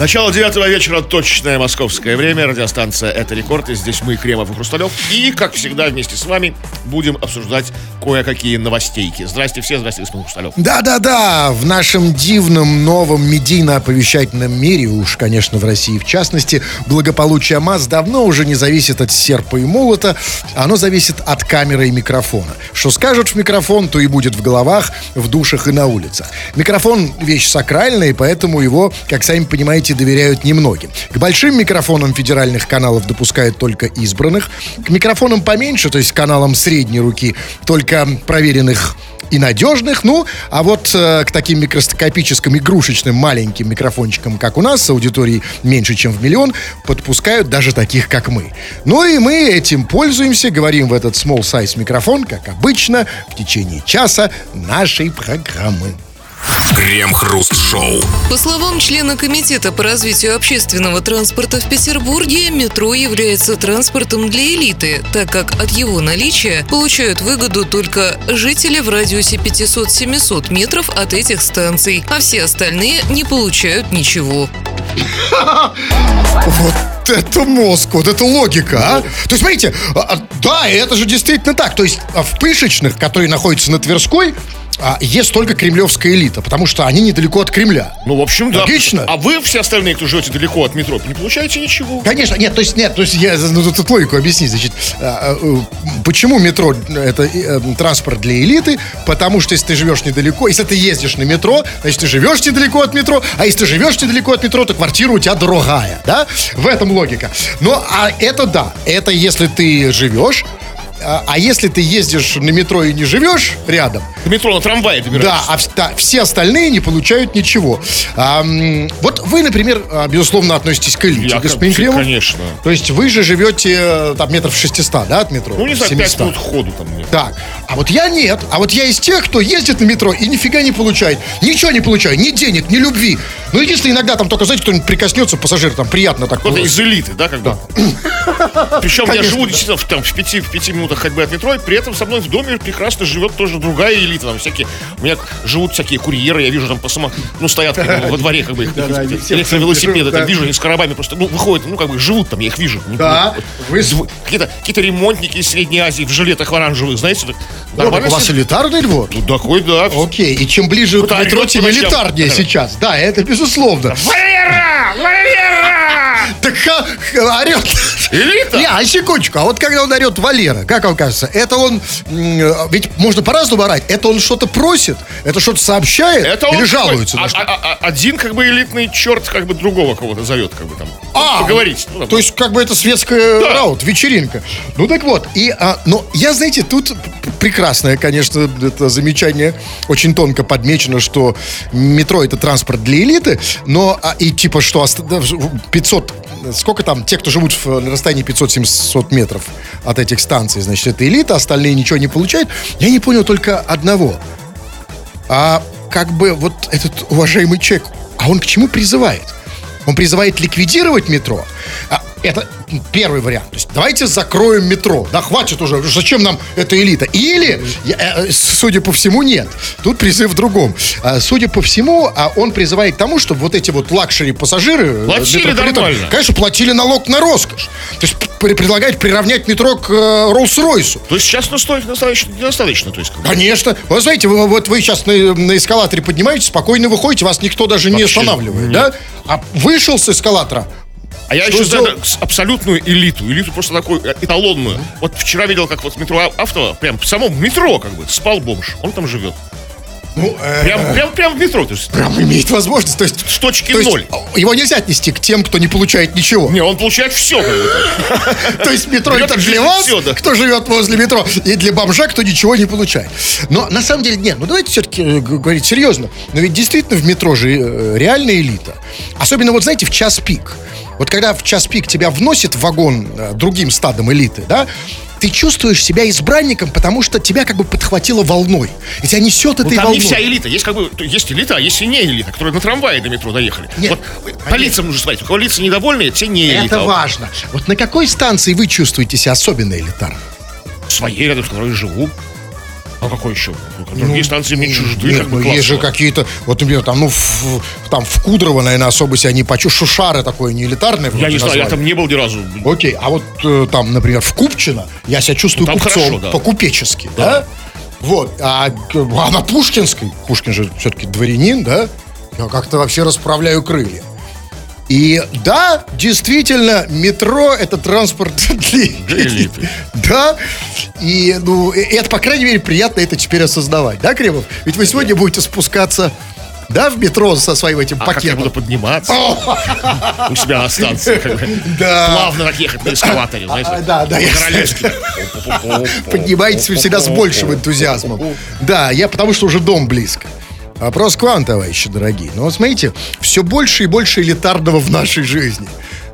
Начало девятого вечера, точное московское время. Радиостанция «Это рекорд». И здесь мы, Кремов и Хрусталев. И, как всегда, вместе с вами будем обсуждать кое-какие новостейки. Здрасте все, здрасте, господин Хрусталев. Да-да-да, в нашем дивном новом медийно-оповещательном мире, уж, конечно, в России в частности, благополучие МАЗ давно уже не зависит от серпа и молота, оно зависит от камеры и микрофона. Что скажут в микрофон, то и будет в головах, в душах и на улицах. Микрофон – вещь сакральная, и поэтому его, как сами понимаете, доверяют немногим. К большим микрофонам федеральных каналов допускают только избранных, к микрофонам поменьше, то есть каналам средней руки, только проверенных и надежных. Ну, а вот э, к таким микроскопическим, игрушечным, маленьким микрофончикам, как у нас, с аудиторией меньше, чем в миллион, подпускают даже таких, как мы. Ну и мы этим пользуемся, говорим в этот small size микрофон, как обычно, в течение часа нашей программы. Крем-хруст-шоу. По словам члена Комитета по развитию общественного транспорта в Петербурге, метро является транспортом для элиты, так как от его наличия получают выгоду только жители в радиусе 500-700 метров от этих станций, а все остальные не получают ничего. Вот это мозг, вот это логика, а? То есть, смотрите, а, а, да, это же действительно так. То есть, а в Пышечных, которые находятся на Тверской, а, есть только кремлевская элита, потому что они недалеко от Кремля. Ну, в общем, да. Логично. А вы, все остальные, кто живете далеко от метро, не получаете ничего? Конечно, нет, то есть нет, то есть я ну, тут логику объяснить, значит, а, а, э, почему метро это э, транспорт для элиты? Потому что если ты живешь недалеко, если ты ездишь на метро, значит ты живешь недалеко от метро, а если ты живешь недалеко от метро, то квартира у тебя дорогая, да? В этом логика. Ну, а это да, это если ты живешь а, а если ты ездишь на метро и не живешь рядом... В метро на трамвае Да, а да, все остальные не получают ничего. А, вот вы, например, а, безусловно, относитесь к элите, Я, господин Кремов. Конечно. То есть вы же живете э, там метров 600, да, от метро? Ну, не знаю, 5 минут ходу там. Нет. Так, а вот я нет. А вот я из тех, кто ездит на метро и нифига не получает. Ничего не получаю, ни денег, ни любви. Ну, единственное, иногда там только, знаете, кто-нибудь прикоснется, пассажир, там приятно так. Вот из элиты, да, как бы? Причем я живу действительно в, там, в, пяти, в пяти минутах ходьбы от метро, и при этом со мной в доме прекрасно живет тоже другая элита. Там всякие, у меня живут всякие курьеры, я вижу там по само, ну, стоят как бы, во дворе, как бы, их, электровелосипеды, там вижу, они с коробами просто, ну, выходят, ну, как бы, живут там, я их вижу. Да. Какие-то какие ремонтники из Средней Азии в жилетах оранжевых, знаете, Нормально. У вас элитарный двор? Ну, такой, да. Окей, и чем ближе к метро, тем элитарнее сейчас. Да, это безусловно. Валера! Так орет. Элита? Не, а секундочку, а вот когда он орет Валера, как вам кажется, это он, ведь можно по-разному орать, это он что-то просит, это что-то сообщает это или жалуется? А, а, а, один как бы элитный черт как бы другого кого-то зовет, как бы там. А, поговорить. Ну, то есть как бы это светская да. раут, вечеринка. Ну так вот, и, а, но я, знаете, тут прекрасное, конечно, это замечание, очень тонко подмечено, что метро это транспорт для элиты, но а, и типа что 500, сколько там, те, кто живут в расстоянии 500-700 метров от этих станций, значит, это элита, остальные ничего не получают. Я не понял только одного. А как бы вот этот уважаемый человек, а он к чему призывает? Он призывает ликвидировать метро. А это первый вариант. То есть давайте закроем метро. Да хватит уже. Зачем нам эта элита? Или, э, судя по всему, нет. Тут призыв в другом. А, судя по всему, а он призывает к тому, чтобы вот эти вот luxury пассажиры... Э, платили нормально. Конечно, платили налог на роскошь. То есть предлагать приравнять метро к э, Роллс-Ройсу. То есть сейчас стоит достаточно, недостаточно. То есть, Конечно. Вы знаете, вы, вот вы сейчас на, на эскалаторе поднимаетесь, спокойно выходите, вас никто даже Вообще, не останавливает. Нет. Да? А вышел с эскалатора, а я еще знаю абсолютную элиту. Элиту просто такую э, эталонную. Вот вчера видел, как вот в метро Авто, прям в самом метро как бы, спал бомж. Он там живет. Ну, э, прям, прям, прям в метро. То есть, прям имеет возможность. То есть, с точки то ноль. Его нельзя отнести к тем, кто не получает ничего. Не, он получает все. То есть метро это для вас, кто живет возле метро, и для бомжа, кто ничего не получает. Но на самом деле, нет, ну давайте все-таки э, говорить серьезно. Но ведь действительно в метро же реальная элита. Особенно вот, знаете, в час пик. Вот когда в час пик тебя вносит в вагон э, другим стадом элиты, да, ты чувствуешь себя избранником, потому что тебя как бы подхватило волной. И тебя несет этой ну, там волной. не вся элита. Есть как бы, есть элита, а есть и не элита, которые на трамвае до метро доехали. Нет, вот по лицам нужно смотреть. У кого лица недовольные, те не элита. Это важно. Вот на какой станции вы чувствуете себя особенно элитарно? Своей, рядом с которой живу. А какой еще? Другие станции мне чужды, Нет, ну, классно. есть же какие-то, вот, например, там, ну, в, там в Кудрово, наверное, особо себя не почу. Шушары такое не элитарное. Я не знаю, я там не был ни разу. Окей, а вот э, там, например, в Купчино я себя чувствую Ну, купцом хорошо, да. по-купечески, да? Вот, а, а на Пушкинской, Пушкин же все-таки дворянин, да? Я как-то вообще расправляю крылья. И да, действительно, метро это транспорт для элиты. Да, и, ну, и это, по крайней мере, приятно это теперь осознавать, да, Кремов? Ведь вы сегодня будете спускаться, да, в метро со своим этим А как я пакетом. буду подниматься у себя на станции? Да. Плавно так ехать на эскалаторе? А, да, да, я По-королевски. Поднимаетесь вы всегда с большим энтузиазмом. Да, я потому что уже дом близко. Вопрос к вам, товарищи дорогие. Ну вот смотрите, все больше и больше элитарного в нашей жизни.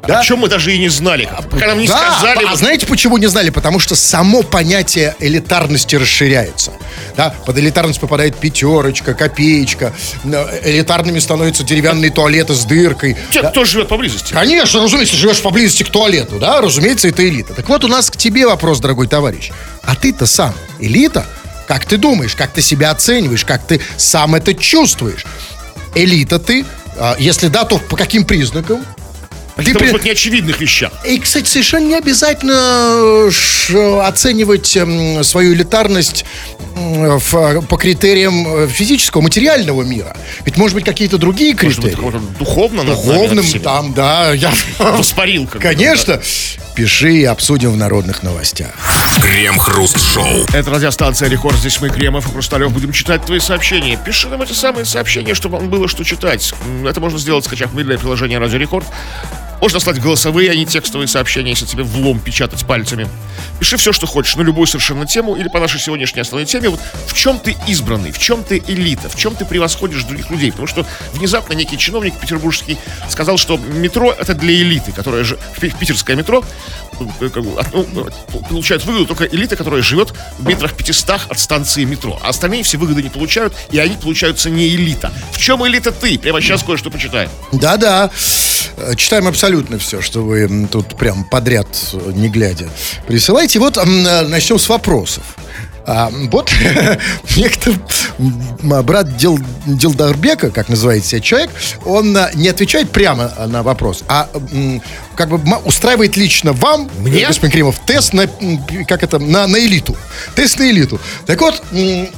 Да? О чем мы даже и не знали. Пока нам не Да, сказали. а знаете, почему не знали? Потому что само понятие элитарности расширяется. Да? Под элитарность попадает пятерочка, копеечка. Элитарными становятся деревянные туалеты с дыркой. Те, Да? кто живет поблизости. Конечно, разумеется, живешь поблизости к туалету, да, разумеется, это элита. Так вот, у нас к тебе вопрос, дорогой товарищ. А ты-то сам элита? Как ты думаешь, как ты себя оцениваешь, как ты сам это чувствуешь? Элита ты? А, Если да, то по каким признакам? Ты при- при... неочевидных вещах. и, кстати, совершенно не обязательно оценивать эм, свою элитарность в- по критериям э, физического, материального мира. Ведь, может быть, какие-то другие Может быть, критерии. духовно Духовным там, да, я... Воспарил. Конечно. Пиши и обсудим в народных новостях. Крем-хруст-шоу. Это радиостанция Рекорд. Здесь мы, Кремов и Хрусталев, будем читать твои сообщения. Пиши нам эти самые сообщения, чтобы вам было что читать. Это можно сделать, скачав мобильное приложение Радио Рекорд. Можно слать голосовые, а не текстовые сообщения, если тебе влом печатать пальцами. Пиши все, что хочешь, на любую совершенно тему или по нашей сегодняшней основной теме. Вот в чем ты избранный, в чем ты элита, в чем ты превосходишь других людей. Потому что внезапно некий чиновник петербургский сказал, что метро это для элиты, которая же питерское метро э, от- ну, э, получает выгоду только элита, которая живет в метрах 500 от станции метро. А остальные все выгоды не получают, и они получаются не элита. В чем элита ты? Прямо сейчас кое-что почитаем. Да-да. Э, Читаем абсолютно все, что вы тут прям подряд, э, не глядя, присылаете. Вот э, начнем с вопросов. А, вот некто брат Дел, Делдарбека, как называется себя человек, он не отвечает прямо на вопрос, а как бы устраивает лично вам, Мне? господин Кремов, тест на, как это, на, на элиту. Тест на элиту. Так вот,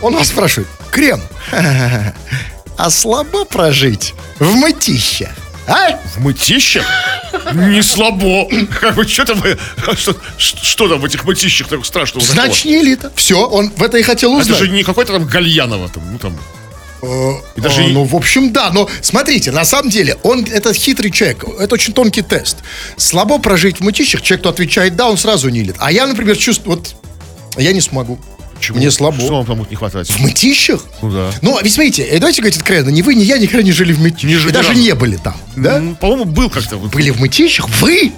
он вас спрашивает, Крем, а слабо прожить в мытище? А? В мытищах? Не слабо. Как бы, что там, что, что там в этих мытищах такого страшного? Значит, не элита. Все, он в это и хотел Это узнать. же не какой-то там Гальянова, там, ну там. И даже А, и- Ну, в общем, да, но смотрите, на самом деле, он, этот хитрый человек, это очень тонкий тест. Слабо прожить в мытищах, человек, кто отвечает «да», он сразу не элит. А я, например, чувствую, вот, я не смогу. Почему? Мне слабо. Что вам там будет не хватать? В мытищах? Ну да. Ну, ведь смотрите, э, давайте говорить откровенно, ни вы, ни я никогда не жили в мытищах. Не жили даже не были там, да? М, По-моему, был как-то. вот. Были в мытищах? Вы?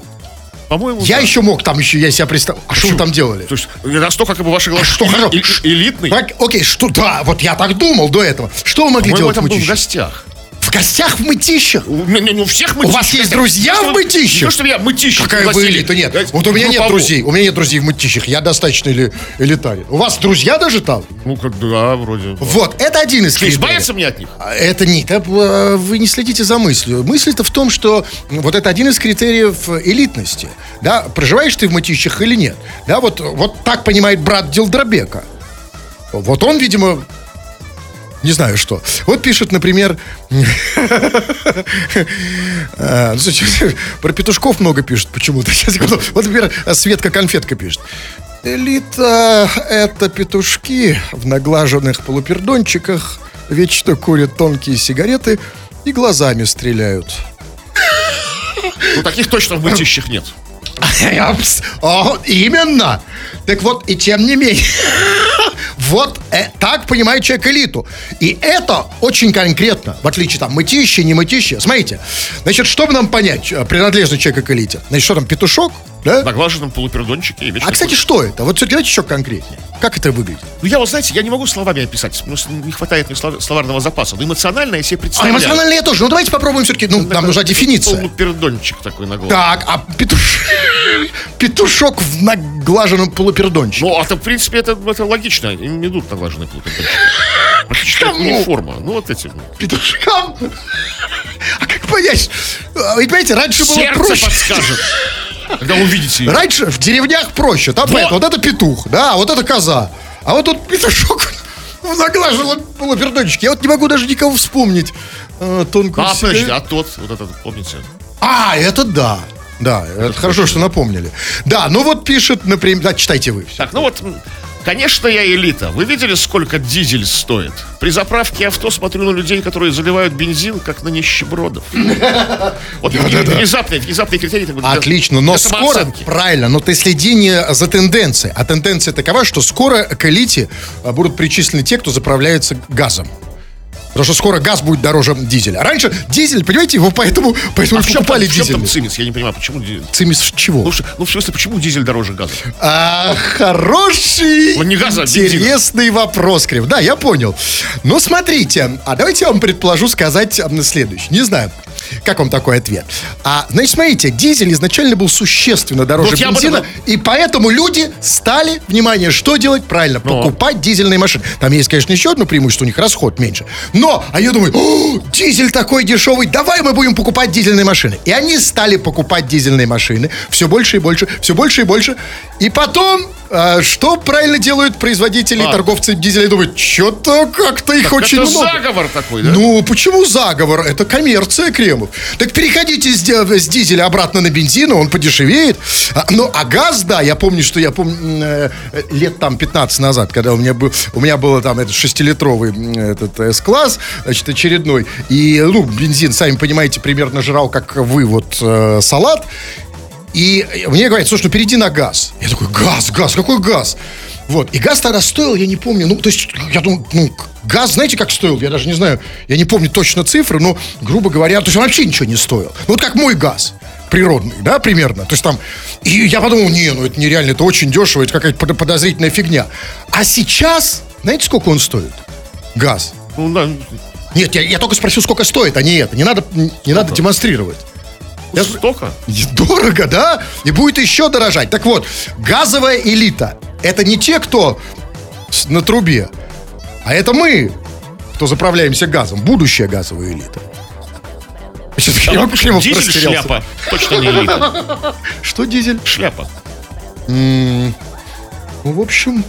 По-моему, Я да. еще мог там еще, я себя представил. А что вы там делали? То есть, настолько как бы ваши глаза что, эли- хоро- эли- элитный. Так, окей, что, да, вот я так думал до этого. Что вы могли делать в был в мытищах? гостях. Гостях в мытищах? У меня не у всех У мытищах. вас есть друзья не в мытищах? Не то, что меня мытищах Какая вы элита? Нет. Вот у меня нет друзей. У меня нет друзей в мытищах. Я достаточно эли- элитарен. У вас друзья даже там? Ну, как да, вроде. Вот, это один из критериев. избавиться мне от них? А Это это, э, вы не следите за мыслью. Мысль-то в том, что вот это один из критериев элитности. Да, проживаешь ты в мытищах или нет. Да, вот, вот так понимает брат Дилдробека. Вот он, видимо, не знаю что. Вот пишет, например, слушайте, про петушков много пишут почему-то. Вот, например, Светка Конфетка пишет. Элита — это петушки в наглаженных полупердончиках, вечно курят тонкие сигареты и глазами стреляют. Ну, таких точно в мытищах нет. О, именно. Так вот, и тем не менее. Вот э, так понимает человек элиту. И это очень конкретно, в отличие там мытище, не мытище. Смотрите, значит, чтобы нам понять, э, принадлежный человек к элите, значит, что там, петушок? Да? Наглаженном полупердончике. А, кстати, что это? Вот давайте еще конкретнее. Как это выглядит? Ну, я, вот, знаете, я не могу словами описать. потому что не хватает мне слов- словарного запаса. Но эмоционально я себе А представляю. эмоционально я тоже. Ну, давайте попробуем все-таки. Ну, нам нужна дефиниция. Полупердончик такой на голову. Так, а петуш... петушок в наглаженном полупердончике. Ну, а то, в принципе, это, это логично. Им идут наглаженные полупердончики. Кому? униформа. Ну, вот эти. Петушкам? А как понять? А, Вы понимаете, раньше было Сердце проще. подскажет. Когда увидите ее. Раньше в деревнях проще. Там Вот. это, вот это петух, да, а вот это коза. А вот тут петушок в наглаженном полупердончике. Я вот не могу даже никого вспомнить. э, тонкую А, подождите, а тот, вот этот, помните? А, это да. Да, это хорошо, что напомнили. Да, ну вот пишет, например... Да, читайте вы. всё. Так, ну вот, конечно, я элита. Вы видели, сколько дизель стоит? При заправке авто смотрю на людей, которые заливают бензин, как на нищебродов. Вот критерий. такой для- Отлично, но скоро, правильно, но ты следи не за тенденцией, а тенденция такова, что скоро к элите будут причислены те, кто заправляется газом. Потому что скоро газ будет дороже дизеля. Раньше дизель, понимаете, его поэтому, поэтому А в чем, покупали в чем там дизель. цимис? Я не понимаю, почему... ди- Цимис чего? Ну, ну, в смысле, почему дизель дороже газа? А, хороший, Ну, не газа, а интересный вопрос, Крив. Да, я понял. Ну, смотрите, а давайте я вам предложу сказать следующее. Не знаю, как вам такой ответ. А, значит, смотрите, дизель изначально был существенно дороже Вот бензина, этом- и поэтому люди стали, внимание, что делать? Правильно, Ну. покупать дизельные машины. Там есть, конечно, еще одно преимущество, у них расход меньше. Но, а я думаю, «О, дизель такой дешевый, давай мы будем покупать дизельные машины. И они стали покупать дизельные машины все больше и больше, все больше и больше. И потом, а, что правильно делают производители и А. торговцы дизеля? Думают, что-то как-то их очень это много. заговор такой, да? Ну, почему заговор? Это коммерция кремов. Так переходите с, ди- с дизеля обратно на бензин, он подешевеет. А, ну, а газ, да, я помню, что я помню э, э, лет там 15 назад, когда у меня был, у меня было там этот шестилитровый м, этот С-класс, значит, очередной. И, ну, бензин, сами понимаете, примерно жрал, как вы, вот, э, салат. И мне говорят, слушай, ну перейди на газ. Я такой, газ, газ, какой газ? Вот, и газ тогда стоил, я не помню, ну, то есть, я думаю, ну, газ, знаете, как стоил? Я даже не знаю, я не помню точно цифры, но, грубо говоря, то есть он вообще ничего не стоил. Ну, вот как мой газ природный, да, примерно. То есть там, и я подумал, не, ну это нереально, это очень дешево, это какая-то под- подозрительная фигня. А сейчас, знаете, сколько он стоит? Газ. Ну, да, Нет, я, я только спросил, сколько стоит, а не это. Не надо, не надо демонстрировать. Я- столько. Дорого, да? И будет еще дорожать. Так вот, газовая элита – это не те, кто на трубе, а это мы, кто заправляемся газом. Будущая газовая элита. Сейчас А я почему дизель шляпа. Точно не элита. Что дизель? Шляпа. Ну, в общем,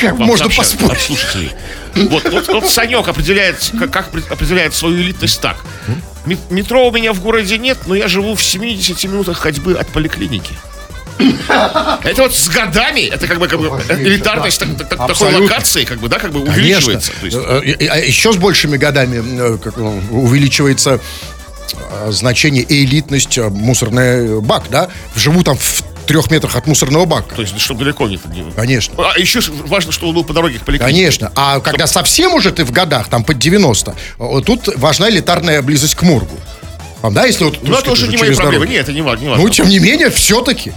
как Вам можно поспорить? слушателей. Вот, вот, вот Санек определяет, как, как опре- определяет свою элитность так. Ме- Метро у меня в городе нет, но я живу в 70 минутах ходьбы от поликлиники. Это вот с годами, это как бы, как бы элитарность да. так- так- такой локации, как бы, да, как бы Конечно. увеличивается. То есть, Э, э, э, Еще с большими годами э, как, увеличивается значение и элитность мусорный бак, да? Живу там в трех метрах от мусорного бака. то есть, чтобы далеко не... не- Конечно. А еще важно, что он был по дороге к поликлинике. Конечно. А когда совсем уже ты в годах, там под 90, вот тут важна элитарная близость к моргу. Там, да, если вот... Ну, это уже не мои проблемы. дорогу. Нет, это не важно. Не важно. Ну, тем не менее, все-таки.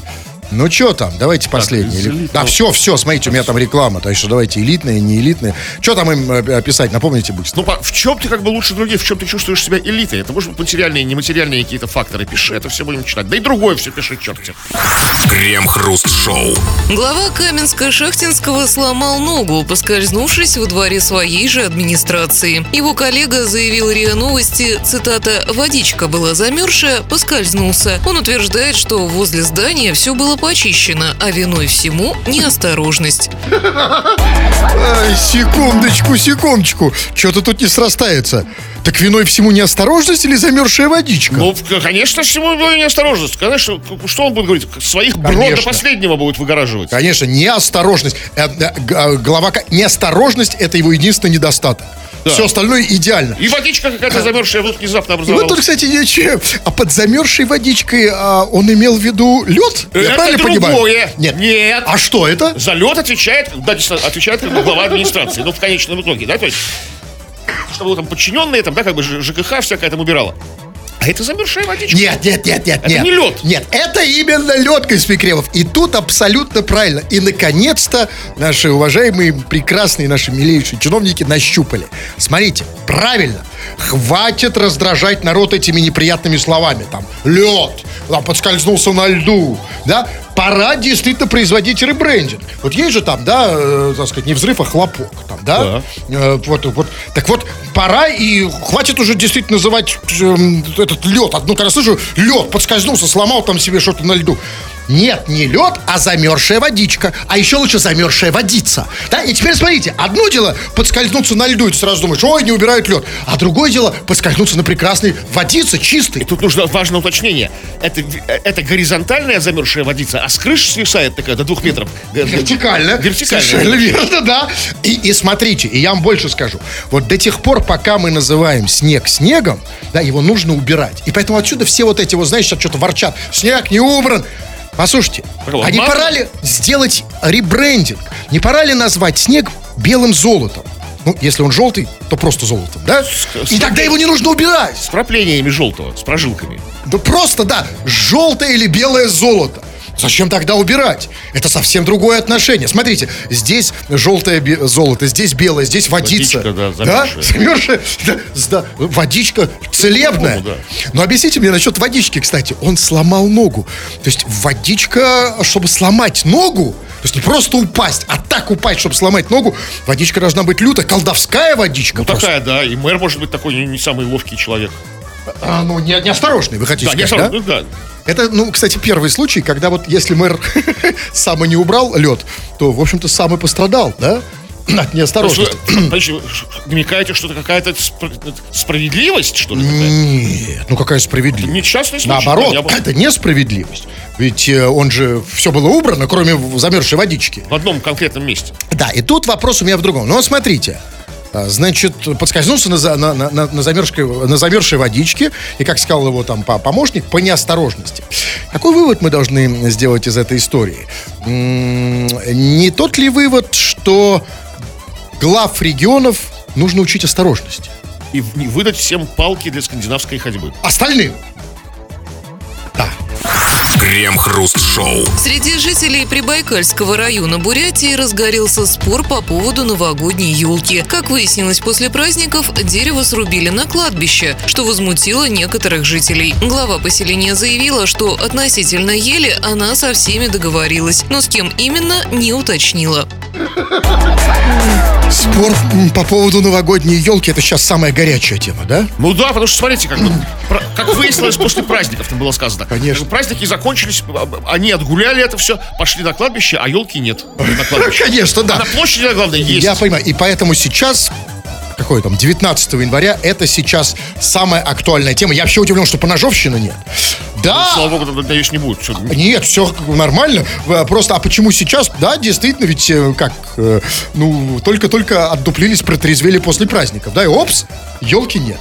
Ну, что там? Давайте последний. элитного. Да, все, все, смотрите, у меня там реклама. Так что давайте элитные, не элитные. Что там им э, описать? Напомните, будьте. Ну, в чем ты как бы лучше других, в чем ты чувствуешь себя элитой? Это может быть материальные, нематериальные какие-то факторы. Пиши, это все будем читать. Да и другое все пиши, черт тебе. Крем-хруст-шоу. Глава Каменска-Шахтинского сломал ногу, поскользнувшись во дворе своей же администрации. Его коллега заявил РИА Новости, цитата, «Водичка была замерзшая, поскользнулся». Он утверждает, что возле здания все было почищено, а виной всему неосторожность. Ай, секундочку, секундочку. Что-то тут не срастается. Так виной всему неосторожность или замерзшая водичка? Ну, конечно, всему была неосторожность. Конечно, что он будет говорить? Своих брод до последнего будет выгораживать. Конечно, неосторожность. Э, э, э, Глава неосторожность это его единственный недостаток. Да. Все остальное идеально. И водичка какая-то замерзшая вдруг внезапно И вот образовалась. тут, кстати, ничего. А под замерзшей водичкой а, он имел в виду лед? Я Это правильно понимаю? другое. Нет. Нет. А что это? За лед отвечает, да, отвечает как бы глава администрации. Ну, в конечном итоге, да, то есть, чтобы там подчиненные, там, да, как бы ЖКХ всякое там убирало. А это замерзшая водичка. Нет, нет, нет, нет, Это нет. не лед. Нет, это именно лед, Каспий И тут абсолютно правильно. И, наконец-то, наши уважаемые, прекрасные, наши милейшие чиновники нащупали. Смотрите, правильно. Хватит раздражать народ этими неприятными словами. Там, лед, там, подскользнулся на льду, да? Пора действительно производить ребрендинг. Вот есть же там, да, э, так сказать, не взрыв, а хлопок. Там, да? Э, вот, вот. Так вот, пора и хватит уже действительно называть э, этот лед. Одну, когда слышу, лед, подскользнулся, сломал там себе что-то на льду. Нет, не лед, а замерзшая водичка. А еще лучше замерзшая водица. Да, и теперь смотрите, одно дело подскользнуться на льду, и ты сразу думаешь, ой, не убирают лед. А другое дело подскользнуться на прекрасной водице, чистой. И тут нужно важное уточнение. Это, это горизонтальная замерзшая водица, а с крыши свисает такая до двух метров. Вертикально. Вертикально. Совершенно верно, да. И, и смотрите, и я вам больше скажу. Вот до тех пор, пока мы называем снег снегом, да, его нужно убирать. И поэтому отсюда все вот эти, вот, знаешь, сейчас что-то ворчат. Снег не убран. Послушайте, Какого, а не пора ли сделать ребрендинг? Не пора ли назвать снег белым золотом? Ну, если он желтый, то просто золотом, да? И тогда его не нужно убирать. С проплениями желтого, с прожилками. Да просто, да, желтое или белое золото. Зачем тогда убирать? Это совсем другое отношение. Смотрите, здесь желтое золото, здесь белое, здесь водица. Водичка, да, да? замерзшая. Замерзшая, да, да, водичка целебная. Ну, да. Но объясните мне насчет водички, кстати. Он сломал ногу. То есть водичка, чтобы сломать ногу, то есть не просто упасть, а так упасть, чтобы сломать ногу, водичка должна быть лютая, колдовская водичка. Ну просто. такая, да. И мэр может быть такой не, не самый ловкий человек. А, ну, не, неосторожный, вы хотите Да, не сказать, да? да. Это, ну, кстати, первый случай, когда вот если мэр сам и не убрал лед, то, в общем-то, сам и пострадал, да? От неосторожности. намекаете, что это какая-то спр- справедливость, что ли? Нет, ну какая справедливость? Несчастный случай. Наоборот, я это несправедливость. Ведь э, он же, все было убрано, кроме замерзшей водички. В одном конкретном месте. Да, и тут вопрос у меня в другом. Ну, смотрите. А, Значит, подскользнулся на, на, на, на, замерзшей, на замерзшей водичке, и, как сказал его там по- помощник, по неосторожности. Какой вывод мы должны сделать из этой истории? Не тот ли вывод, что глав регионов нужно учить осторожности? И выдать всем палки для скандинавской ходьбы. Остальным? Да. Крем-хруст-шоу. Среди жителей Прибайкальского района Бурятии разгорелся спор по поводу новогодней елки. Как выяснилось после праздников, дерево срубили на кладбище, что возмутило некоторых жителей. Глава поселения заявила, что относительно ели она со всеми договорилась, но с кем именно не уточнила. Спор по поводу новогодней елки это сейчас самая горячая тема, да? Ну да, потому что смотрите, как, как выяснилось после праздников, там было сказано. Конечно. Праздники закончились, они отгуляли это все, пошли на кладбище, а елки нет. Конечно, да. А на площади, главное, есть. Я понимаю. И поэтому сейчас какой там, 19 января, это сейчас самая актуальная тема. Я вообще удивлен, что поножовщины нет. Да, Слава богу, надеюсь, не будет. Нет, все нормально. Э, Просто, а почему сейчас? Да, действительно, ведь э, как, э, ну, только-только отдуплились, протрезвели после праздников, да, и опс, елки нет.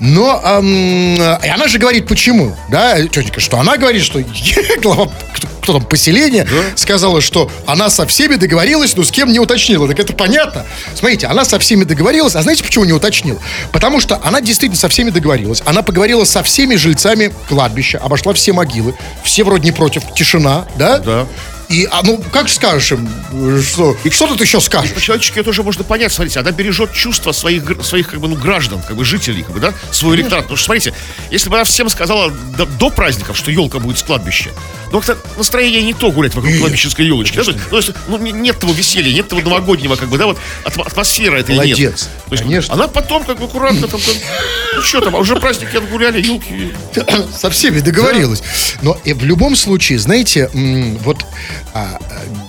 Но эм, и она же говорит, почему, да, тетенька, что она говорит, что глава, кто, кто там, поселения, сказала, что она со всеми договорилась, но с кем не уточнила. Так это понятно. Смотрите, она со всеми договорилась, а знаете, почему не уточнила? Потому что она действительно со всеми договорилась. Она поговорила со всеми жильцами кладбища, обошла все могилы, все вроде не против, тишина, да? Да. И, а ну, как скажешь им, э, что, и что тут еще скажешь? По-человечески это уже можно понять. Смотрите, она бережет чувства своих, своих как бы, ну, граждан, как бы жителей, как бы, да, свой электорат. Потому что, смотрите, если бы она всем сказала до, до праздников, что елка будет с кладбища, ну, как-то настроение не то гулять вокруг кладбищенской елочки. Да? То есть, ну, то есть, ну, не- нет того веселья, нет того новогоднего, как бы, да, вот атмо- атмосфера этой нет. Молодец. То есть, Конечно. Она потом, как бы, аккуратно там, там, ну, что там, а уже праздники отгуляли, елки. со всеми договорилась. Но и в любом случае, знаете, вот а,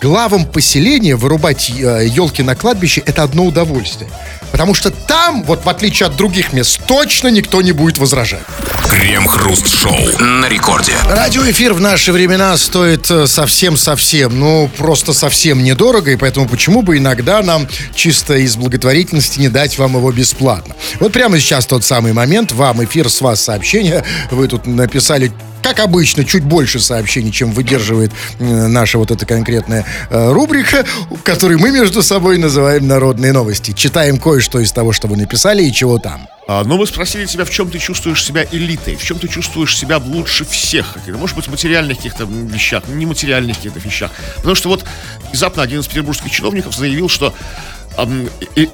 главам поселения вырубать елки на кладбище это одно удовольствие. Потому что там, вот в отличие от других мест, точно никто не будет возражать. Крем-хруст-шоу. На рекорде. Радиоэфир в наши времена стоит э, совсем-совсем, ну, просто совсем недорого, и поэтому почему бы иногда нам чисто из благотворительности не дать вам его бесплатно. Вот прямо сейчас тот самый момент, вам эфир, с вас сообщение, вы тут написали как обычно, чуть больше сообщений, чем выдерживает э, наша вот эта конкретная э, рубрика, которую мы между собой называем «Народные новости». Читаем кое-что из того, что вы написали и чего там. А, Но мы спросили тебя, в чем ты чувствуешь себя элитой, в чем ты чувствуешь себя лучше всех. каких-то, Может быть, в материальных каких-то вещах, нематериальных каких-то вещах. Потому что вот внезапно один из петербургских чиновников заявил, что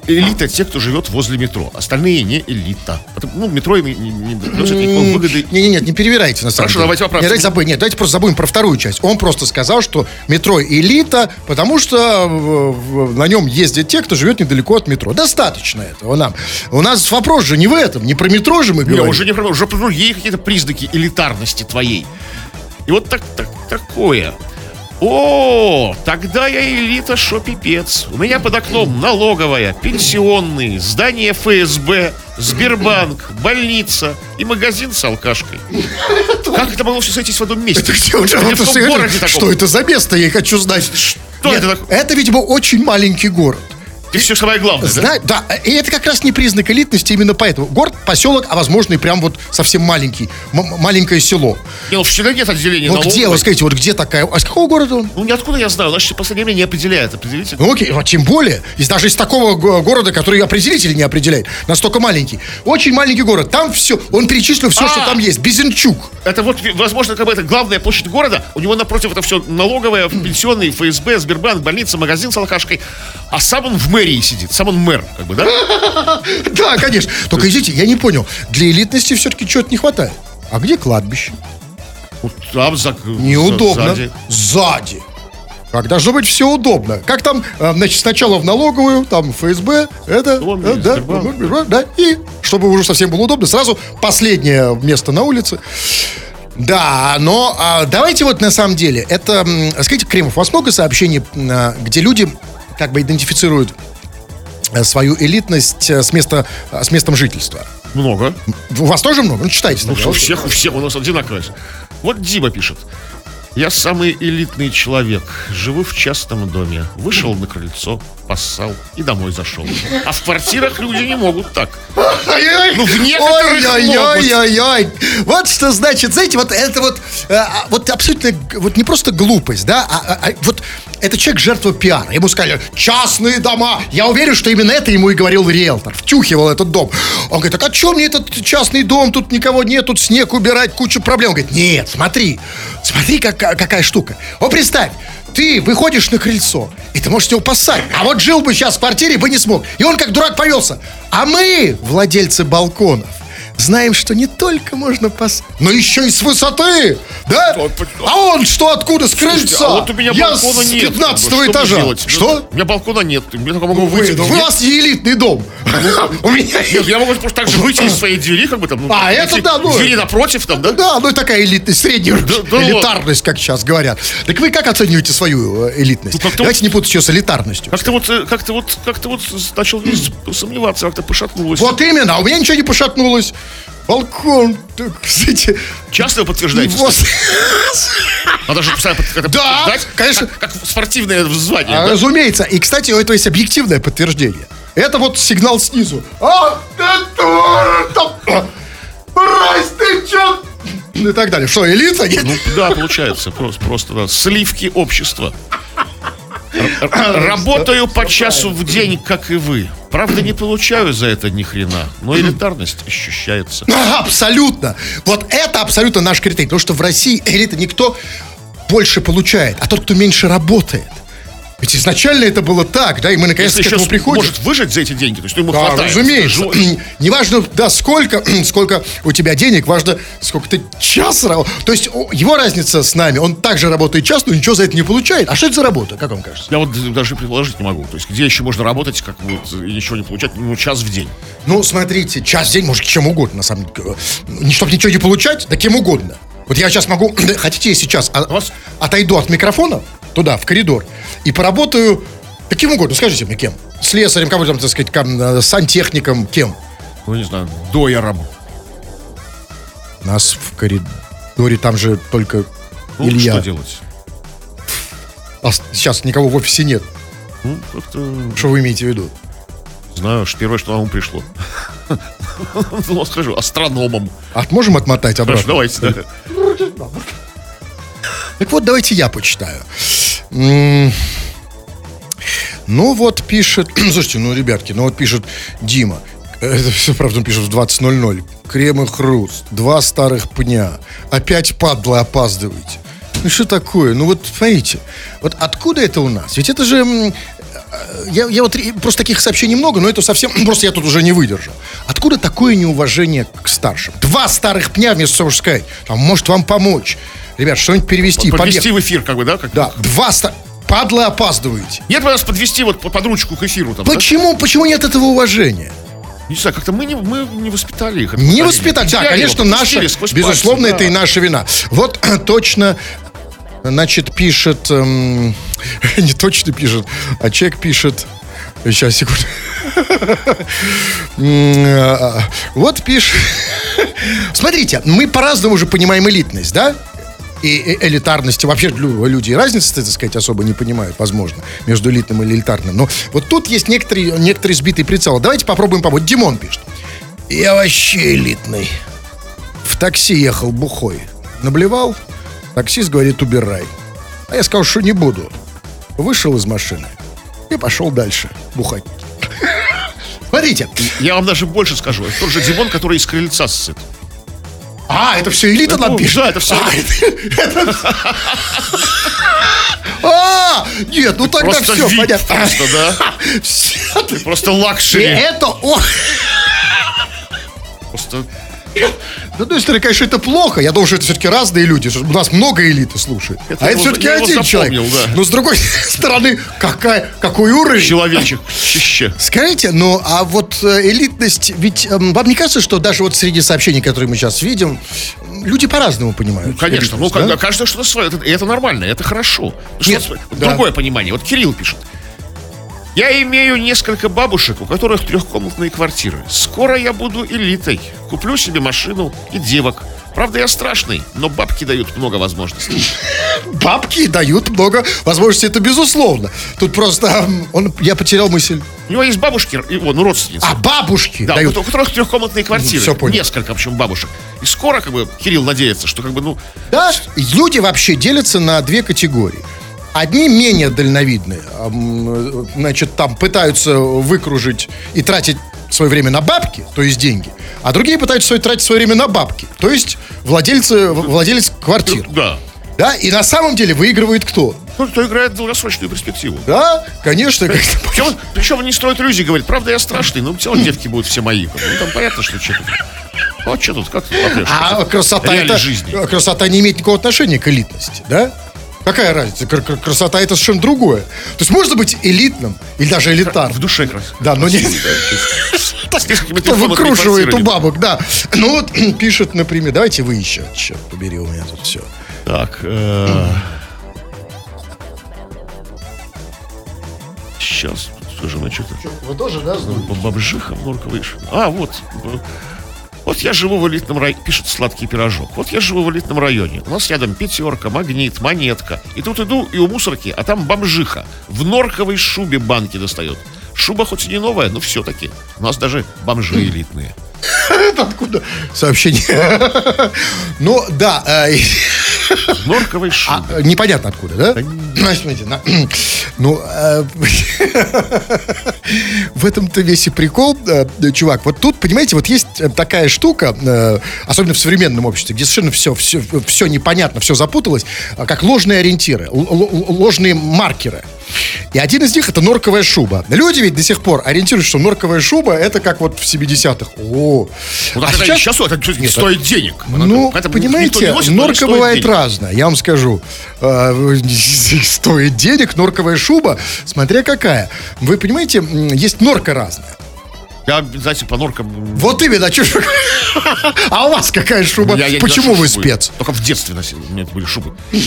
элита те, кто живет возле метро. Остальные не элита. Ну, метро им не, не, не никакой выгоды. Не, не, нет, не перебирайте на самом Хорошо, деле. давайте поправим. Нет, давайте забудем, нет, давайте просто забудем про вторую часть. Он просто сказал, что метро элита, потому что э, на нем ездят те, кто живет недалеко от метро. Достаточно этого нам. У нас вопрос же не в этом, не про метро же мы Не, говорим. уже не про, уже про другие какие-то признаки элитарности твоей. И вот так, так, такое. О, тогда я элита, шо пипец. У меня под окном налоговая, пенсионные, здание ФСБ, Сбербанк, больница и магазин с алкашкой. Как это могло все сойтись в одном месте? Что это за место, я хочу знать. Что это такое? Это, видимо, очень маленький город. И все самое главное, да? Да, и это как раз не признак элитности именно поэтому. Город, поселок, а возможно и прям вот совсем маленький, м- маленькое село. Не, ну всегда нет отделения Ну где, вот скажите, вот где такая, а с какого города он? Ну, ниоткуда я знаю. Значит, в последнее время не определяет. Определите. Ну окей, вот тем более, из, даже из такого го- города, который определитель не определяет, настолько маленький. Очень маленький город, там все, он перечислил все, А! что там есть. Безенчук. Это вот, возможно, как бы это главная площадь города. У него напротив это все налоговое, пенсионный, ФСБ, Сбербанк, больница, магазин с алкашкой. А сам он в мэрии сидит. Сам он мэр, как бы, да? Да, конечно. Только, извините, я не понял, для элитности все-таки чего-то не хватает. А где кладбище? Вот там за, Неудобно. сзади. Сзади. Как должно быть все удобно. Как там, э, значит, сначала в налоговую, там ФСБ, это, э, да, Сбербанк. Да, и чтобы уже совсем было удобно, сразу последнее место на улице. Да, но а, давайте вот на самом деле, это, скажите, Кремов, у вас много сообщений, а, где люди как бы идентифицируют свою элитность э, с, места, э, с местом жительства? Много. У вас тоже много? Ну, читайте. Ну, у всех, у всех у нас одинаково. Вот Дима пишет. Я самый элитный человек. Живу в частном доме. Вышел на крыльцо, поссал и домой зашел. А в квартирах люди не могут так. Ну, в некоторых Ой-ой-ой-ой-ой. Вот что значит, знаете, вот это вот, э, а, вот абсолютно, вот не просто глупость, да, а, а- а вот это человек жертва пиара. Ему сказали, частные дома. Я уверен, что именно это ему и говорил риэлтор. Втюхивал этот дом. Он говорит, так а что мне этот частный дом, тут никого нет, тут снег убирать, куча проблем. Он говорит, нет, смотри, смотри, какая, какая штука. Вот представь, ты выходишь на крыльцо, и ты можешь его поссать. А вот жил бы сейчас в квартире, бы не смог. И он как дурак повелся. А мы, владельцы балконов, знаем, что не только можно поссать, но еще и с высоты. Да? А он что, откуда? С крыльца? Слушайте, а вот у меня Я балкона с нет. 15 Что мне этажа. делать? Что? У меня балкона нет. Я только могу Вы, выйти. ну, у вас элитный дом. У меня я могу просто так же выйти из своей двери, как бы там. ну, А, это да, ну, Двери напротив там, да? Да, ну и такая элитность, средняя элитарность, как сейчас говорят. Так вы как оцениваете свою э, элитность? Ну, Давайте не путать ее с элитарностью. Как-то вот, э, как-то вот, как-то вот начал сомневаться, как-то пошатнулось. Вот именно, а у меня ничего не пошатнулось. Балкон, так, кстати, Часто вы подтверждаете? вот. Надо же постоянно как-то Да, конечно. Как, как спортивное звание. А, да? Разумеется. И, кстати, у этого есть объективное подтверждение. Это вот сигнал снизу. А, мразь, ты чё? И так далее. Что, элита? Нет? Ну, да, получается. Просто, просто да. Сливки общества. Работаю по часу в день, как и вы. Правда, не получаю за это ни хрена, но элитарность ощущается. Абсолютно. Вот это абсолютно наш критерий. Потому что в России элита никто больше получает, а тот, кто меньше работает. Ведь изначально это было так, да, и мы наконец-то к этому приходим. может выжить за эти деньги, то есть ну, ему Да, хватает. разумеется. Неважно, да, сколько, сколько у тебя денег, важно, сколько ты час работаешь. То есть его разница с нами, он также работает час, но ничего за это не получает. А что это за работа, как вам кажется? Я вот даже предположить не могу. То есть, где еще можно работать, как вот, и ничего не получать, ну, час в день. Ну, смотрите, час в день, может, чем угодно, на самом деле. Не, Чтобы ничего не получать, да кем угодно. Вот я сейчас могу, хотите, я сейчас а- вас- отойду от микрофона туда, в коридор, и поработаю каким угодно. Скажите мне, кем? Слесарем, кого там, так сказать, кам- э, сантехником, кем? Ну, не знаю, дояром. Нас в коридоре там же только Ну, Илья. что делать? А сейчас никого в офисе нет. Ну, как-то, Что вы имеете в виду? знаю, что первое, что на ум пришло. Ну, скажу, астрономом. От, можем отмотать обратно? Хорошо, давайте, да. Так вот, давайте я почитаю. Ну вот пишет, слушайте, ну, ребятки, ну вот пишет Дима. Это все, правда, он пишет в 20.00. Крем и хруст. Два старых пня. Опять падла опаздываете. Ну что такое? Ну вот, смотрите, вот откуда это у нас? Ведь это же... э, Я, я вот просто таких сообщений много, но это совсем... Просто я тут уже не выдержал. Откуда такое неуважение к старшим? Два старых пня вместо того, чтобы сказать, там, может вам помочь. Ребят, что-нибудь перевести. Подвести в эфир, как бы, да? Как Да, два ста... Падлы опаздываете. Нет нас подвести вот под ручку к эфиру там. да? Почему, почему нет этого уважения? Не знаю, как-то мы не, мы не воспитали их. это Не воспитать, да, конечно, наша, безусловно, пальцы, это да. и наша вина. Вот точно, значит, пишет, эм, не точно пишет, а человек пишет, сейчас, секунду. М, а, Вот пишет, смотрите, мы по-разному уже понимаем элитность, да? И э- элитарность, вообще лю- люди разницы, так сказать, особо не понимают, возможно, между элитным и элитарным. Но вот тут есть некоторые, некоторые сбитые прицелы. Давайте попробуем помочь. Димон пишет. Я вообще элитный. В такси ехал бухой. Наблевал. Таксист говорит, убирай. А я сказал, что не буду. Вышел из машины и пошел дальше бухать. Смотрите. Я вам даже больше скажу. Это тот же Димон, который из крыльца ссыт. А, это все элита Ну, нам пишет? да, это всё А, А, нет, ну тогда все, понятно. просто, да? Ты- Просто luxury. это, о, Просто С одной стороны, конечно, это плохо. Я думаю, что это все-таки разные люди. что У нас много элиты слушает. Это а это все-таки один человек. да. Но с другой стороны, какая, какой уровень? человечек. Скажите, ну а вот э, элитность, ведь эм, вам не кажется, что даже вот среди сообщений, которые мы сейчас видим, люди по-разному понимают? Конечно, ну элитность, когда да? каждое что-то свое, это, и это нормально, это хорошо. Ну, что Нет, с- да. Другое понимание. Вот Кирилл пишет. Я имею несколько бабушек, у которых трехкомнатные квартиры. Скоро я буду элитой. Куплю себе машину и девок. Правда, я страшный, но бабки дают много возможностей. Бабки дают много возможностей, это безусловно. Тут просто он, я потерял мысль. У него есть бабушки, его, ну, родственницы. А бабушки Да, дают. у которых трехкомнатные квартиры. Всё понял. Несколько, причем бабушек. И скоро, как бы, Кирилл надеется, что, как бы, ну, Да, люди вообще делятся на две категории. Одни менее дальновидные, э, значит, там пытаются выкружить и тратить свое время на бабки, то есть деньги, а другие пытаются тратить свое время на бабки, то есть владельцы, владелец квартир. да. Да, и на самом деле выигрывает кто? Ну, кто играет в долгосрочную перспективу. Да, конечно. Причем, причем он не строит иллюзий, говорит, правда, я страшный, но все равно детки будут все мои. Ну, там понятно, что человек... Ну, а что тут, как ты попрешь? А красота это, жизни. красота не имеет никакого отношения к элитности, да? Какая разница? Кр- кр- Красота это совершенно другое. То есть можно быть элитным или даже В элитарным. душе раз. Да, но не... Кто выкрушивает у бабок, да. Ну вот пишет, например, давайте вы еще. Черт побери, у меня тут все. Так, э, сейчас, тоже на что-то... Вы тоже, да, Бомжиха, норка выше. А, вот. Вот я живу в элитном районе, пишет сладкий пирожок. Вот я живу в элитном районе. У нас рядом пятерка, магнит, монетка. И тут иду, и у мусорки, а там бомжиха. В норковой шубе банки достает. Шуба хоть и не новая, но все-таки. У нас даже бомжи элитные. Это откуда сообщение? Ну, да, э, норковой шубе. а, непонятно откуда, да? Значит, смотрите, на- ну, э, в этом-то весь и прикол, э, чувак. Вот тут, понимаете, вот есть э, такая штука, э, особенно в современном обществе, где совершенно все, все, все непонятно, все запуталось, а, как ложные ориентиры, ложные маркеры. И один из них это норковая шуба. Люди ведь до сих пор ориентируются, что норковая шуба это как вот в 70-х. О, Ну, а это сейчас сейчас это кстати, стоит денег. ну, никто понимаете, носит, но норка бывает денег. разная, я вам скажу. Э, Стоит денег, норковая шуба, смотря какая. Вы понимаете, есть норка разная. Я, знаете, по норкам... Вот именно, вы- А у вас какая шуба? я- я не Почему вы спец? Только в детстве носил. У меня были шубы.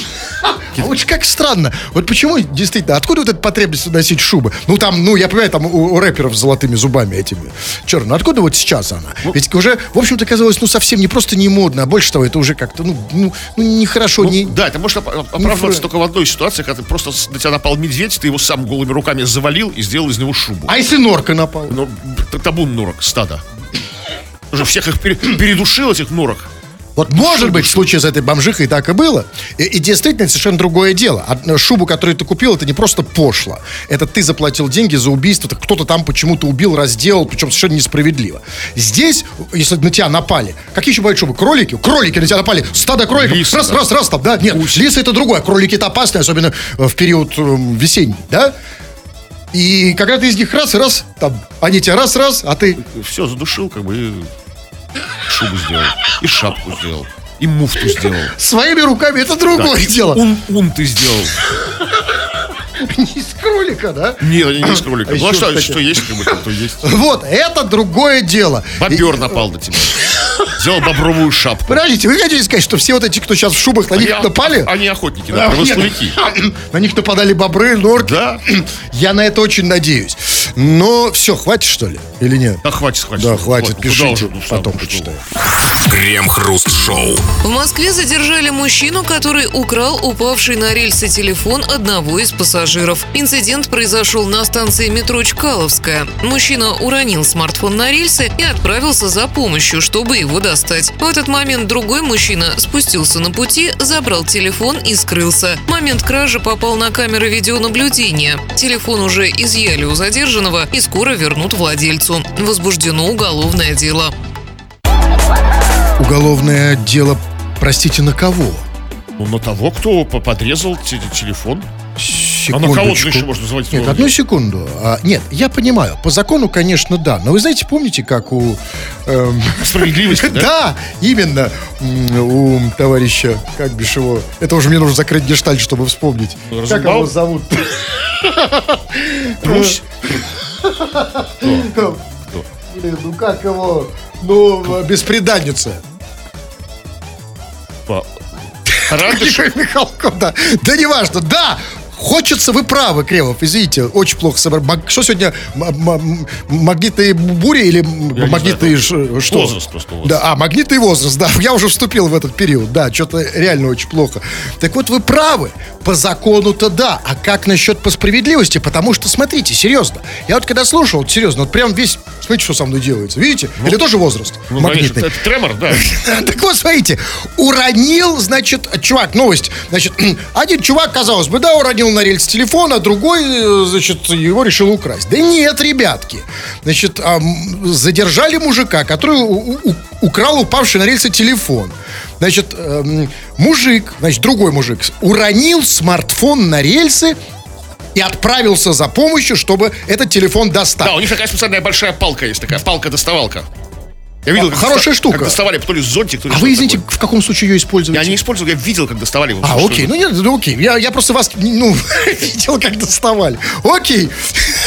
А вот как странно. Вот почему, действительно, откуда вот эта потребность носить шубы? Ну, там, ну, я понимаю, там у, у рэперов с золотыми зубами этими черными. Откуда вот сейчас она? Ну, Ведь уже, в общем-то, казалось, ну, совсем не просто не модно, а больше того, это уже как-то, ну, ну, ну нехорошо, Ну, не... Да, это может оправдываться только в одной ситуации, когда ты просто на тебя напал медведь, ты его сам голыми руками завалил и сделал из него шубу. А если норка напала? Ну, табун норок, стадо. Уже всех их пере- передушил, этих норок. Вот может быть в случае с этой бомжихой так и было. И, и действительно, это совершенно другое дело. Од- Шубу, которую ты купил, это не просто пошло. Это ты заплатил деньги за убийство, кто-то там почему-то убил, разделал, причем совершенно несправедливо. Здесь, если на тебя напали, какие еще бывают шубы? Кролики? Кролики на тебя напали. Стадо кроликов. Лисы, раз, да. раз, раз, там, да? Нет, лисы это другое. Кролики это опасные, особенно э, в период э, весенний, да? И когда ты из них раз и раз, там, они тебя раз-раз, а ты Все, задушил, как бы, и шубу сделал, и шапку сделал, и муфту сделал. своими руками, это другое дело. Ун, ун ты сделал. Не из кролика, да? Нет, не из кролика. А Ну а что, что есть, как бы, то есть. Вот, это другое дело. Бобер напал на тебя. Сделал бобровую шапку. Подождите, вы хотите сказать, что все вот эти, кто сейчас в шубах, на них Они- напали? Они охотники, да, нет. промысловики. На них нападали бобры, норки. Да. Я на это очень надеюсь. Но все, хватит, что ли? Или нет? Да хватит, хватит. Да, хватит, пишите, уже, ну, потом почитаю. Крем-хруст-шоу. В Москве задержали мужчину, который украл упавший на рельсы телефон одного из пассажиров. Инцидент произошел на станции метро Чкаловская. Мужчина уронил смартфон на рельсы и отправился за помощью, чтобы его достать. В этот момент другой мужчина спустился на пути, забрал телефон и скрылся. Момент кражи попал на камеры видеонаблюдения. Телефон уже изъяли у задержанного и скоро вернут владельцу. Возбуждено уголовное дело. Уголовное дело, простите, на кого? Ну, на того, кто по- подрезал те- телефон. А Секундочку. на кого еще можно называть? Нет, одну секунду. А, нет, я понимаю. По закону, конечно, да. Но вы знаете, помните, как у... эм, Справедливости, да? Да, именно у товарища, как бишь его, это уже мне нужно закрыть гештальт, чтобы вспомнить. Ну, Как его зовут? Блин, Ну как его? Ну, беспреданница. Михаил Михалков, да. Да неважно, да. Хочется, вы правы, Кремов, извините, очень плохо собрал. Что сегодня? Магнитные бури или не магнитные знаю, ш- что? возраст просто у вас. Да, а, магнитный возраст, да. Я уже вступил в этот период, да, что-то реально очень плохо. Так вот, вы правы. По закону-то да. А как насчет по справедливости? Потому что, смотрите, серьезно. Я вот когда слушал, вот серьезно, вот прям весь... Смотрите, что со мной делается. Видите? Или тоже возраст Ну, конечно, магнитный? это тремор, да. Так вот, смотрите, уронил, значит, чувак, новость. Значит, один чувак, казалось бы, да, уронил на рельс телефон, а другой, э, значит, его решил украсть. Да нет, ребятки. Значит, задержали мужика, который украл упавший на рельсы телефон. Значит, эм, мужик, значит, другой мужик, уронил смартфон на рельсы и отправился за помощью, чтобы этот телефон достать. Да, у них такая специальная большая палка есть, такая палка-доставалка. Я видел, как Хорошая доста- штука. Как доставали то ли зонтик, то ли А вы, извините, такое. в каком случае ее используете? Я не использовал, я видел, как доставали. его. А, окей, ну нет, ну окей. Я, я просто вас, ну, видел, как доставали. Окей.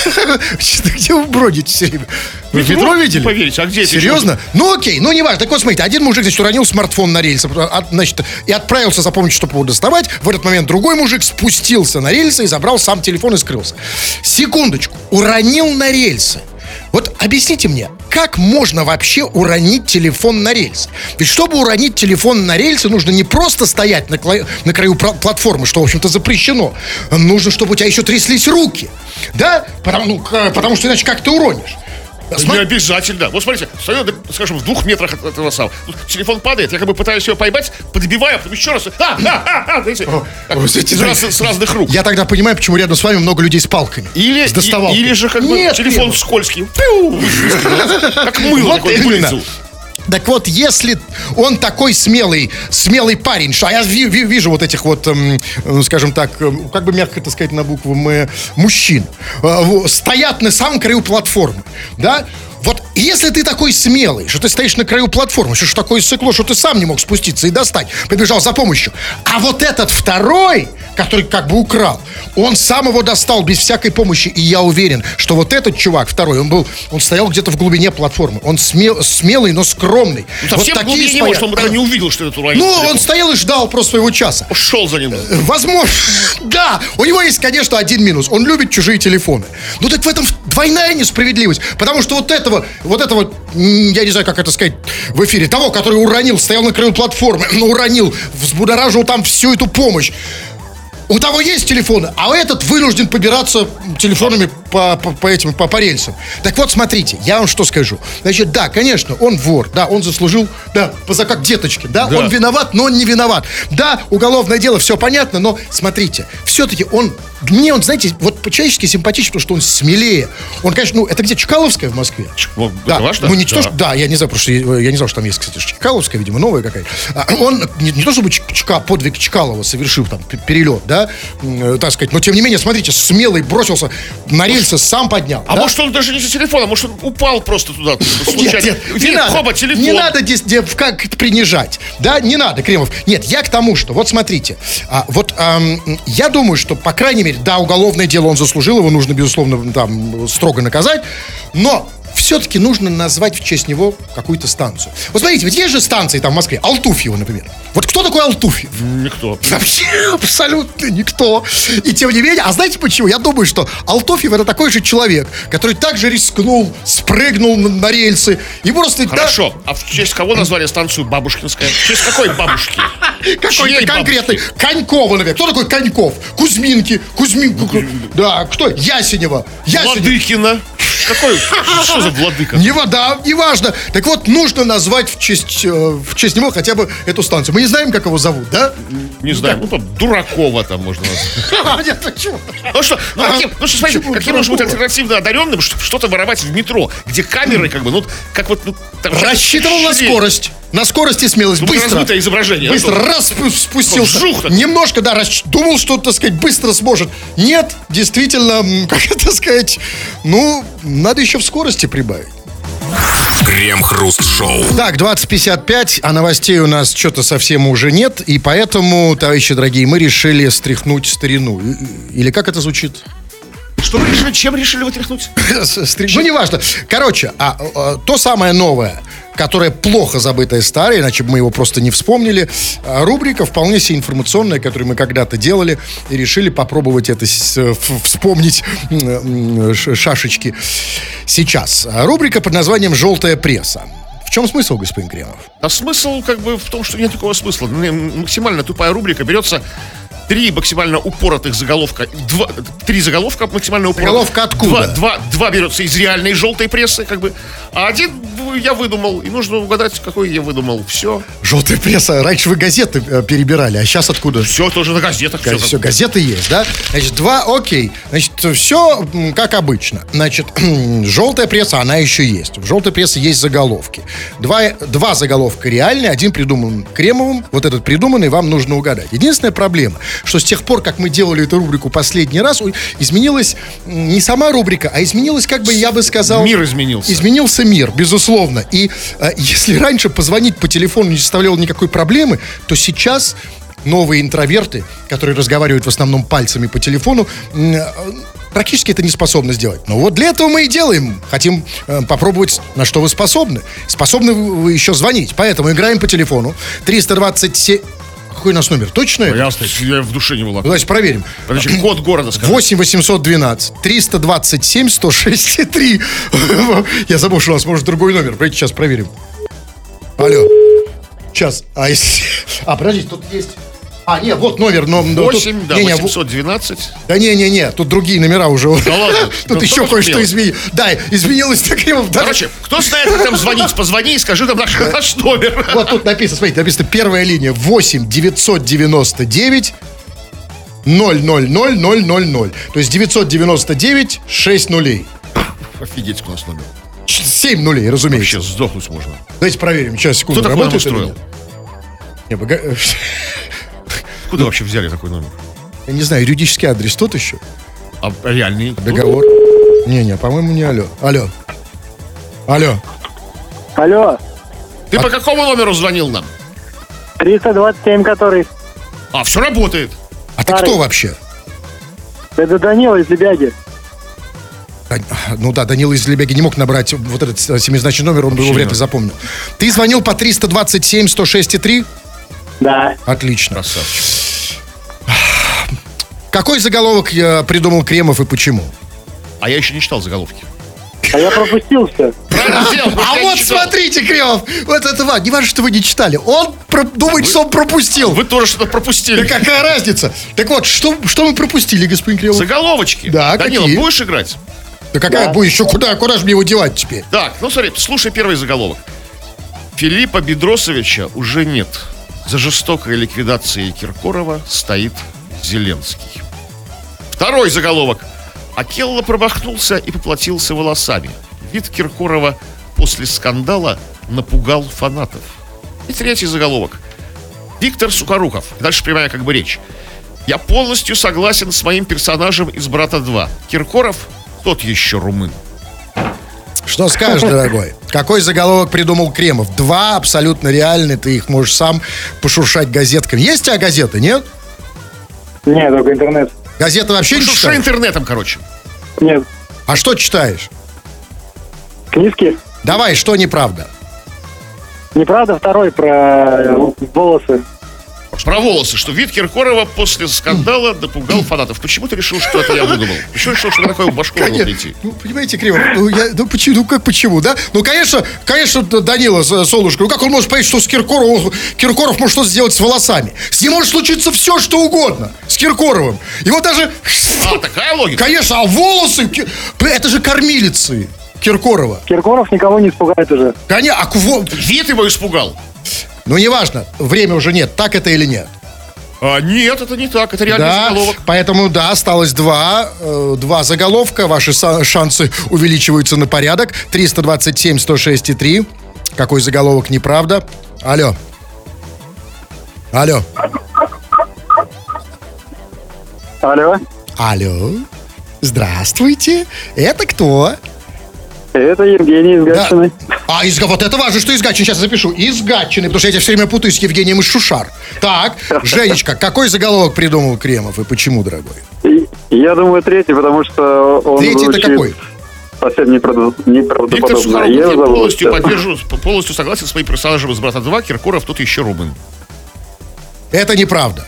Где вы бродите все время? Вы Метро? видели? поверите, а где это Серьезно? Ну окей, ну не важно. Так вот, смотрите, один мужик, значит, уронил смартфон на рельсы, а, значит, и отправился за помощью, чтобы его доставать. В этот момент другой мужик спустился на рельсы и забрал сам телефон и скрылся. Секундочку. Уронил на рельсы. Вот объясните мне, как можно вообще уронить телефон на рельсы? Ведь чтобы уронить телефон на рельсы, нужно не просто стоять на, кла- на краю платформы, что, в общем-то, запрещено. Нужно, чтобы у тебя еще тряслись руки. Да? Потому, ну, потому что иначе как ты уронишь? Не Смотри- обязательно. Вот смотрите, стою, скажем, в двух метрах от этого самого. Телефон падает, я как бы пытаюсь его поймать, подбиваю, потом еще раз. А, а, а, а, знаете, так, Ой, знаете, из раз- с разных рук. Я тогда понимаю, почему рядом с вами много людей с палками. Или, с доставалкой. и- или же как бы Нет, телефон скользкий. Пиу! Как мыло Вот такое. Так вот, если он такой смелый, смелый парень, что а я ви- ви- вижу вот этих вот, эм, э, скажем так, эм, как бы мягко это сказать на букву М, мужчин, э, стоят на самом краю платформы, да? Вот если ты такой смелый, что ты стоишь на краю платформы, что ж такое сыкло, что ты сам не мог спуститься и достать, побежал за помощью. А вот этот второй, который как бы украл, он сам его достал без всякой помощи. И я уверен, что вот этот чувак, второй, он был, он стоял где-то в глубине платформы. Он смел- смелый, но скромный. Ну, совсем вот не стоят. может, он даже не увидел, что это. Ну, он стоял и ждал просто своего часа. Шел за ним. Возможно, да. У него есть, конечно, один минус. Он любит чужие телефоны. Ну так в этом двойная несправедливость. Потому что вот этого, вот этого, я не знаю, как это сказать в эфире, того, который уронил, стоял на краю платформы, но уронил, взбудоражил там всю эту помощь. У того есть телефоны, а этот вынужден побираться телефонами по, по, по этим, по, по рельсам. Так вот, смотрите, я вам что скажу. Значит, да, конечно, он вор, да, он заслужил, да, поза как деточки, да, Да. он виноват, но он не виноват. Да, уголовное дело, все понятно, но смотрите, все-таки он, мне он, знаете, вот по-человечески симпатичен, потому что он смелее. Он, конечно, ну, это где, Чкаловская в Москве? Вот, Да, это важно? ну не то, Да. что, да, я не знаю, потому что я, не знал, что там есть, кстати, Чкаловская, видимо, новая какая-то. А, Он не, не то чтобы Ч- Чка, подвиг Чкалова совершил там перелет, да, э, так сказать, но тем не менее, смотрите, смелый бросился на рельсы, сам поднял. А да? может он даже не за телефоном, может он упал просто туда случайно. Нет, нет, не надо, хоба, телефон. не надо здесь де- как принижать, да, не надо, Кремов. Нет, я к тому, что, вот смотрите, а, вот я думаю, что, по крайней мере, да, уголовное дело он заслужил, его нужно, безусловно, там, строго наказать, но все-таки нужно назвать в честь него какую-то станцию. Вот смотрите, ведь есть же станции там в Москве, Алтуфьево, например. Вот кто такой Алтуфьев? Никто. Вообще абсолютно никто. И тем не менее, а знаете почему? Я думаю, что Алтофьев это такой же человек, который также рискнул, спрыгнул на, на рельсы и просто... да, Хорошо. А в честь кого назвали станцию Бабушкинская? В честь какой бабушки? какой-то конкретный. Конькова, например. Кто такой Коньков? Кузьминки. Кузьминку. Да, кто? Ясенева. Ясенева. Владыкина. Какой? Что за владыка? Не вода, неважно. Так вот, нужно назвать в честь, э, в честь него хотя бы эту станцию. Мы не знаем, как его зовут, да? Не знаю, ну там Дуракова там можно назвать. А? Ну что, ну, каким, ну что, смотрите, каким нужно быть альтернативно одаренным, чтобы что-то воровать в метро, где камеры, как бы, ну, как вот... Ну, Рассчитывал на скорость. На скорость и смелость. Ну, Быстро. размытое изображение. Быстро Ну, раз спу- спустился. Так. Немножко, да, расч- думал, что, так сказать, быстро сможет. Нет, действительно, как это сказать, ну, надо еще в скорости прибавить. Крем-хруст-шоу. Так, 20.55, а новостей у нас что-то совсем уже нет, и поэтому, товарищи дорогие, мы решили стряхнуть старину. Или как это звучит? Что вы решили, чем решили вытряхнуть? Стриг- Ну, неважно. Короче, а, а, то самое новое, которое плохо забытое старое, иначе бы мы его просто не вспомнили, а, рубрика вполне себе информационная, которую мы когда-то делали, и решили попробовать это с- вспомнить шашечки сейчас. А, Рубрика под названием «Желтая пресса». В чем смысл, господин Кремов? А смысл как бы в том, что нет такого смысла. Максимально тупая рубрика берется три максимально упоротых заголовка, два, три заголовка максимально упоротых. Заголовка откуда? Два, два, два берется из реальной желтой прессы, как бы, а один я выдумал, и нужно угадать, какой я выдумал. Все, Желтая пресса. Раньше вы газеты э, перебирали, а сейчас откуда? все тоже на газетах. Все, Все, газеты есть, да? Значит, два, окей. Значит, все как обычно. Значит, желтая пресса, она еще есть. В желтой прессе есть заголовки. Два, два заголовка реальные, один придуман Кремовым. Вот этот придуманный вам нужно угадать. Единственная проблема, что с тех пор, как мы делали эту рубрику последний раз, изменилась не сама рубрика, а изменилась, как бы я бы сказал... Мир изменился. Изменился мир, безусловно. И э, если раньше позвонить по телефону не составляло никакой проблемы, то сейчас новые интроверты, которые разговаривают в основном пальцами по телефону, э, практически это не способны сделать. Но вот для этого мы и делаем. Хотим э, попробовать, на что вы способны. Способны вы еще звонить. Поэтому играем по телефону. 327... Какой у нас номер? Точно? это? Ясно, я в душе не была. Давайте проверим. Подожди, код города скажи. 8 812 327 106 3. Я забыл, что у нас может другой номер. Давайте сейчас проверим. Алло. Сейчас. А, если... а подождите, тут есть... А, нет, вот номер. Но, но тут- 8, да, не, не, 812. Да не-не-не, тут другие номера уже. Да ладно? Тут Ну, еще кто кое-что изменилось. Да, изменилось так да. Короче, кто знает, как там звонить, позвони и скажи нам наш, наш номер. Вот тут написано, смотрите, написано первая линия 8 999 000 000. То есть 999 6 нулей. Офигеть, у нас номер. 7 нулей, разумеется. Вообще сдохнуть можно. Давайте проверим. Сейчас, секунду. Кто нам работает устроил? Не, Куда вообще взяли такой номер? Я не знаю, юридический адрес тот еще? А реальный? Договор? Не-не, по-моему, не алло. Алло. Алло. Алло, Ты по какому номеру звонил нам? 327 который. А, все работает. А ты Старый. кто вообще? Это Данила из Лебяги. Ну да, Данила из Лебяги не мог набрать вот этот семизначный номер, он бы его вряд ли запомнил. Ты звонил по 327 106 3? Да. Отлично. Красавчик. Какой заголовок э, придумал Кремов и почему? А я еще не читал заголовки. А я пропустил все. Правильно сделал, потому А вот читал. смотрите, Кремов, вот это вам, не важно, что вы не читали. Он про- думает, что он пропустил. Вы тоже что-то пропустили. Да какая разница? Так вот, что, что мы пропустили, господин Кремов? Заголовочки. Да, Данила, какие? будешь играть? Да какая Да. будет еще куда, куда же мне его девать теперь? Так, ну смотри, слушай первый заголовок. Филиппа Бедросовича уже нет. За жестокой ликвидацией Киркорова стоит Зеленский. Второй заголовок. Акелла промахнулся и поплатился волосами. Вид Киркорова после скандала напугал фанатов. И третий заголовок. Виктор Сукоруков. Дальше прямая как бы речь. Я полностью согласен с моим персонажем из «Брата 2». Киркоров тот еще румын. Что скажешь, дорогой? Какой заголовок придумал Кремов? Два абсолютно реальные, ты их можешь сам пошуршать газетками. Есть у тебя газеты, нет? Нет, только интернет. Газеты вообще не Что читаешь? интернетом, короче. Нет. А что читаешь? Книжки. Давай, что неправда? Неправда, второй про э, волосы. Про волосы, что вид Киркорова после скандала напугал фанатов. Почему ты решил, что это я выдумал? Почему решил, что на такое башку надо Конечно. прийти? Ну, понимаете, Кремов, ну, я, ну, почему, ну, как почему, да? Ну, конечно, конечно, Данила Солнышко, ну, как он может понять, что с Киркоровым, Киркоров может что-то сделать с волосами? С ним может случиться все, что угодно, с Киркоровым. Его даже, А, такая логика? конечно, а волосы, это же кормилицы Киркорова. Киркоров никого не испугает уже. Конечно, а кво- Вид его испугал. Ну, неважно, время уже нет, так это или нет. А, нет, это не так, это реальный Да, заголовок. поэтому, да, осталось два, э, два заголовка. Ваши шансы увеличиваются на порядок. 327, 106 и 3. Какой заголовок, неправда? Алло. Алло. Алло. Алло. Здравствуйте. Это кто? Это Евгений из Да. Гатчины. А, из, вот это важно, что из Гатчины. Сейчас запишу. Из Гатчины, потому что я тебя все время путаю с Евгением из Шушар. Так, Женечка, какой заголовок придумал Кремов и почему, дорогой? Я думаю, третий, потому что он Третий это какой? совсем неправда- Виктор неправдоподобно. Сухоруков, Я полностью поддерживаю, полностью согласен с моим персонажем из «Брата 2». Киркоров тут еще румын. Это неправда.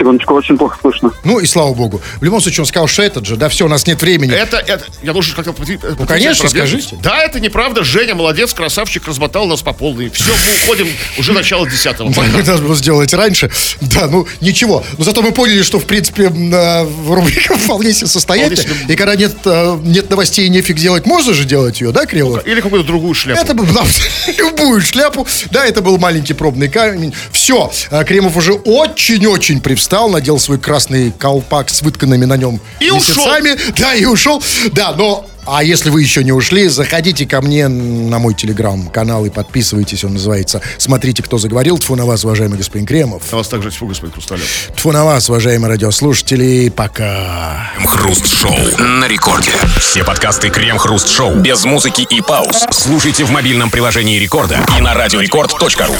Секундочку, очень плохо слышно. Ну и слава богу. В любом случае, он сказал, что этот же, да, все, у нас нет времени. Это, это, я должен как-то... Ну, конечно, скажите. Да, это неправда. Женя молодец, красавчик, размотал нас по полной. Все, мы уходим уже начало десятого. Мы должны было сделать раньше. Да, ну ничего. Но зато мы поняли, что в принципе э, рубрика вполне себе себе. И когда нет, э, нет новостей нефиг делать, можно же делать ее, да, Кривов? Или какую-то другую шляпу. Это был да, любую шляпу. Да, это был маленький пробный камень. Все. Кремов уже очень-очень привстал, надел свой красный колпак с вытканными на нем И ушел. месяцами. Да, и ушел. Да, но а если вы еще не ушли, заходите ко мне на мой телеграм-канал и подписывайтесь. Он называется «Смотрите, кто заговорил». Тьфу на вас, уважаемый господин Кремов. На вас также тьфу, господин Хрусталев. Тьфу на вас, уважаемые радиослушатели. Пока. Крем-хруст-шоу на рекорде. Все подкасты Крем-хруст-шоу без музыки и пауз. Слушайте в мобильном приложении Рекорда и на радиорекорд.ру.